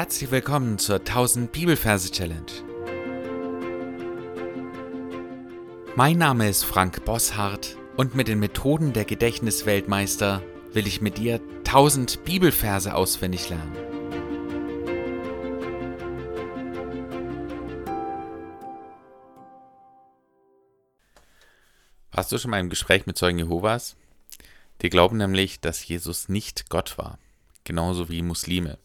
Herzlich willkommen zur 1000 Bibelverse Challenge. Mein Name ist Frank Bosshardt und mit den Methoden der Gedächtnisweltmeister will ich mit dir 1000 Bibelverse auswendig lernen. Warst du schon mal im Gespräch mit Zeugen Jehovas? Die glauben nämlich, dass Jesus nicht Gott war, genauso wie Muslime.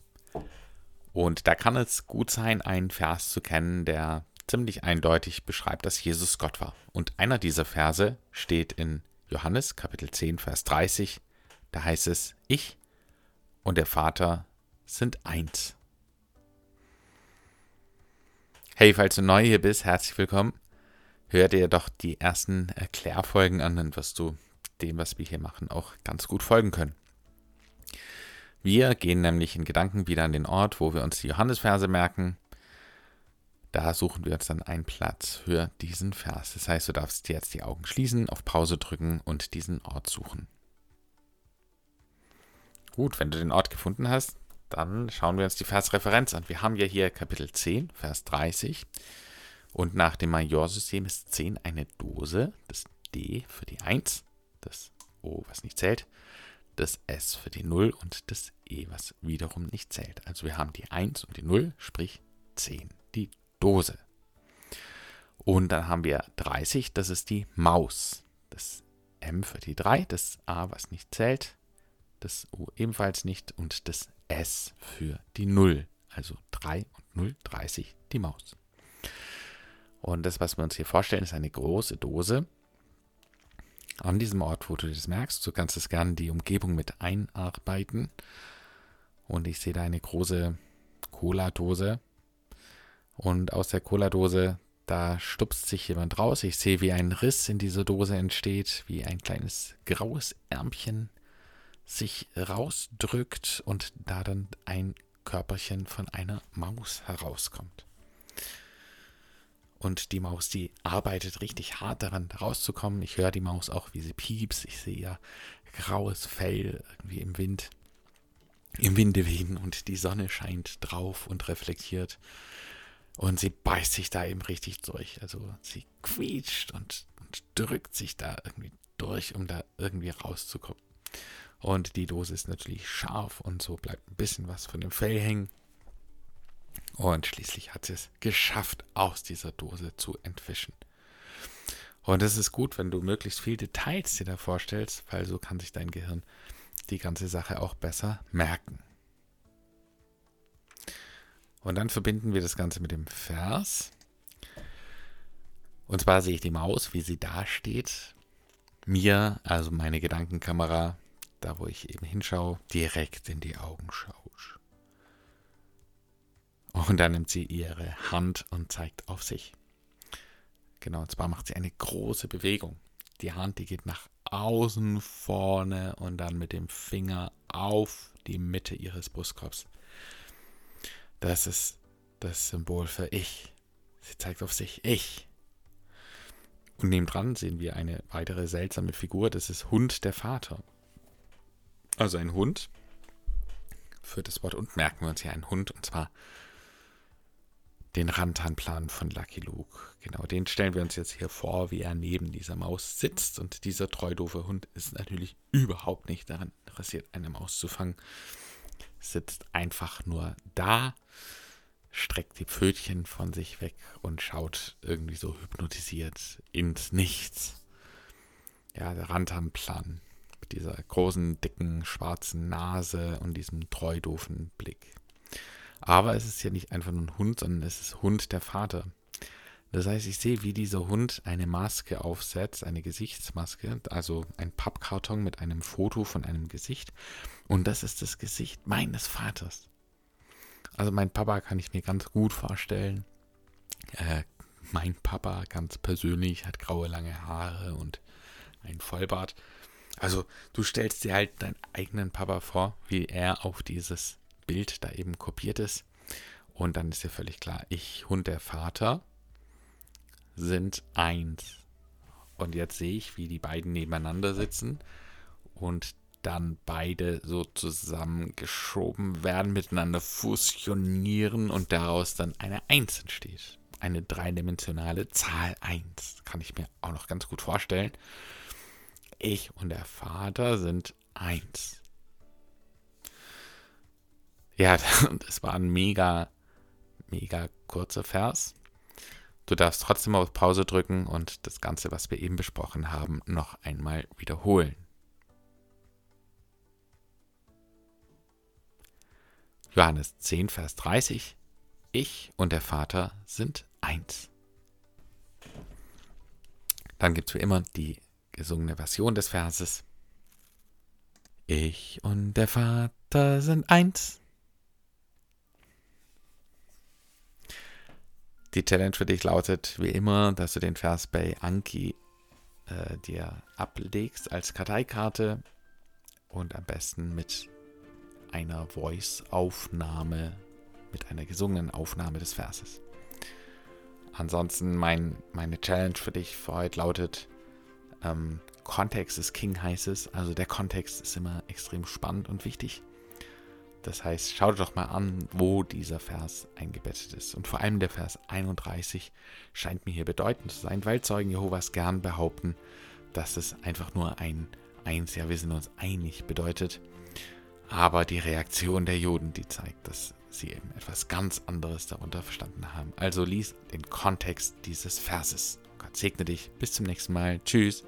Und da kann es gut sein, einen Vers zu kennen, der ziemlich eindeutig beschreibt, dass Jesus Gott war. Und einer dieser Verse steht in Johannes Kapitel 10, Vers 30. Da heißt es, ich und der Vater sind eins. Hey, falls du neu hier bist, herzlich willkommen. Hör dir doch die ersten Erklärfolgen an, dann wirst du dem, was wir hier machen, auch ganz gut folgen können. Wir gehen nämlich in Gedanken wieder an den Ort, wo wir uns die Johannesverse merken. Da suchen wir uns dann einen Platz für diesen Vers. Das heißt, du darfst jetzt die Augen schließen, auf Pause drücken und diesen Ort suchen. Gut, wenn du den Ort gefunden hast, dann schauen wir uns die Versreferenz an. Wir haben ja hier Kapitel 10, Vers 30. Und nach dem Majorsystem ist 10 eine Dose, das D für die 1, das O, was nicht zählt, das S für die 0 und das E, was wiederum nicht zählt. Also wir haben die 1 und die 0, sprich 10, die Dose. Und dann haben wir 30, das ist die Maus. Das M für die 3, das A, was nicht zählt, das U ebenfalls nicht und das S für die 0. Also 3 und 0, 30, die Maus. Und das, was wir uns hier vorstellen, ist eine große Dose an diesem Ort, wo du das merkst. Du kannst es gerne die Umgebung mit einarbeiten. Und ich sehe da eine große Cola-Dose. Und aus der Cola-Dose, da stupst sich jemand raus. Ich sehe, wie ein Riss in dieser Dose entsteht, wie ein kleines graues Ärmchen sich rausdrückt und da dann ein Körperchen von einer Maus herauskommt. Und die Maus, die arbeitet richtig hart daran, rauszukommen. Ich höre die Maus auch, wie sie piepst. Ich sehe ihr graues Fell irgendwie im Wind, im Winde wehen und die Sonne scheint drauf und reflektiert. Und sie beißt sich da eben richtig durch. Also sie quietscht und, und drückt sich da irgendwie durch, um da irgendwie rauszukommen. Und die Dose ist natürlich scharf und so bleibt ein bisschen was von dem Fell hängen. Und schließlich hat sie es geschafft, aus dieser Dose zu entwischen. Und es ist gut, wenn du möglichst viele Details dir da vorstellst, weil so kann sich dein Gehirn die ganze Sache auch besser merken. Und dann verbinden wir das Ganze mit dem Vers. Und zwar sehe ich die Maus, wie sie da steht. Mir, also meine Gedankenkamera, da wo ich eben hinschaue, direkt in die Augen schaut. Und dann nimmt sie ihre Hand und zeigt auf sich. Genau, und zwar macht sie eine große Bewegung. Die Hand, die geht nach außen vorne und dann mit dem Finger auf die Mitte ihres Brustkorbs. Das ist das Symbol für ich. Sie zeigt auf sich ich. Und nebendran sehen wir eine weitere seltsame Figur, das ist Hund der Vater. Also ein Hund. Für das Wort und merken wir uns hier einen Hund, und zwar den Rantanplan von Lucky Luke. Genau, den stellen wir uns jetzt hier vor, wie er neben dieser Maus sitzt. Und dieser treudoofe Hund ist natürlich überhaupt nicht daran interessiert, eine Maus zu fangen. Sitzt einfach nur da, streckt die Pfötchen von sich weg und schaut irgendwie so hypnotisiert ins Nichts. Ja, der Rantanplan mit dieser großen, dicken, schwarzen Nase und diesem treudoofen Blick. Aber es ist ja nicht einfach nur ein Hund, sondern es ist Hund der Vater. Das heißt, ich sehe, wie dieser Hund eine Maske aufsetzt, eine Gesichtsmaske, also ein Pappkarton mit einem Foto von einem Gesicht. Und das ist das Gesicht meines Vaters. Also mein Papa kann ich mir ganz gut vorstellen. Äh, mein Papa ganz persönlich hat graue lange Haare und ein Vollbart. Also du stellst dir halt deinen eigenen Papa vor, wie er auf dieses Bild da eben kopiert ist. Und dann ist ja völlig klar, ich und der Vater sind eins. Und jetzt sehe ich, wie die beiden nebeneinander sitzen und dann beide so zusammengeschoben werden, miteinander fusionieren und daraus dann eine 1 entsteht. Eine dreidimensionale Zahl 1. Kann ich mir auch noch ganz gut vorstellen. Ich und der Vater sind 1. Ja, das war ein mega, mega kurzer Vers. Du darfst trotzdem auf Pause drücken und das Ganze, was wir eben besprochen haben, noch einmal wiederholen. Johannes 10, Vers 30. Ich und der Vater sind eins. Dann gibt es wie immer die gesungene Version des Verses. Ich und der Vater sind eins. Die Challenge für dich lautet wie immer, dass du den Vers bei Anki äh, dir ablegst als Karteikarte und am besten mit einer Voice-Aufnahme, mit einer gesungenen Aufnahme des Verses. Ansonsten mein, meine Challenge für dich für heute lautet, ähm, Kontext ist King heißt es, also der Kontext ist immer extrem spannend und wichtig. Das heißt, schau doch mal an, wo dieser Vers eingebettet ist. Und vor allem der Vers 31 scheint mir hier bedeutend zu sein, weil Zeugen Jehovas gern behaupten, dass es einfach nur ein Eins, ja, wir sind uns einig bedeutet. Aber die Reaktion der Juden, die zeigt, dass sie eben etwas ganz anderes darunter verstanden haben. Also lies den Kontext dieses Verses. Gott segne dich. Bis zum nächsten Mal. Tschüss.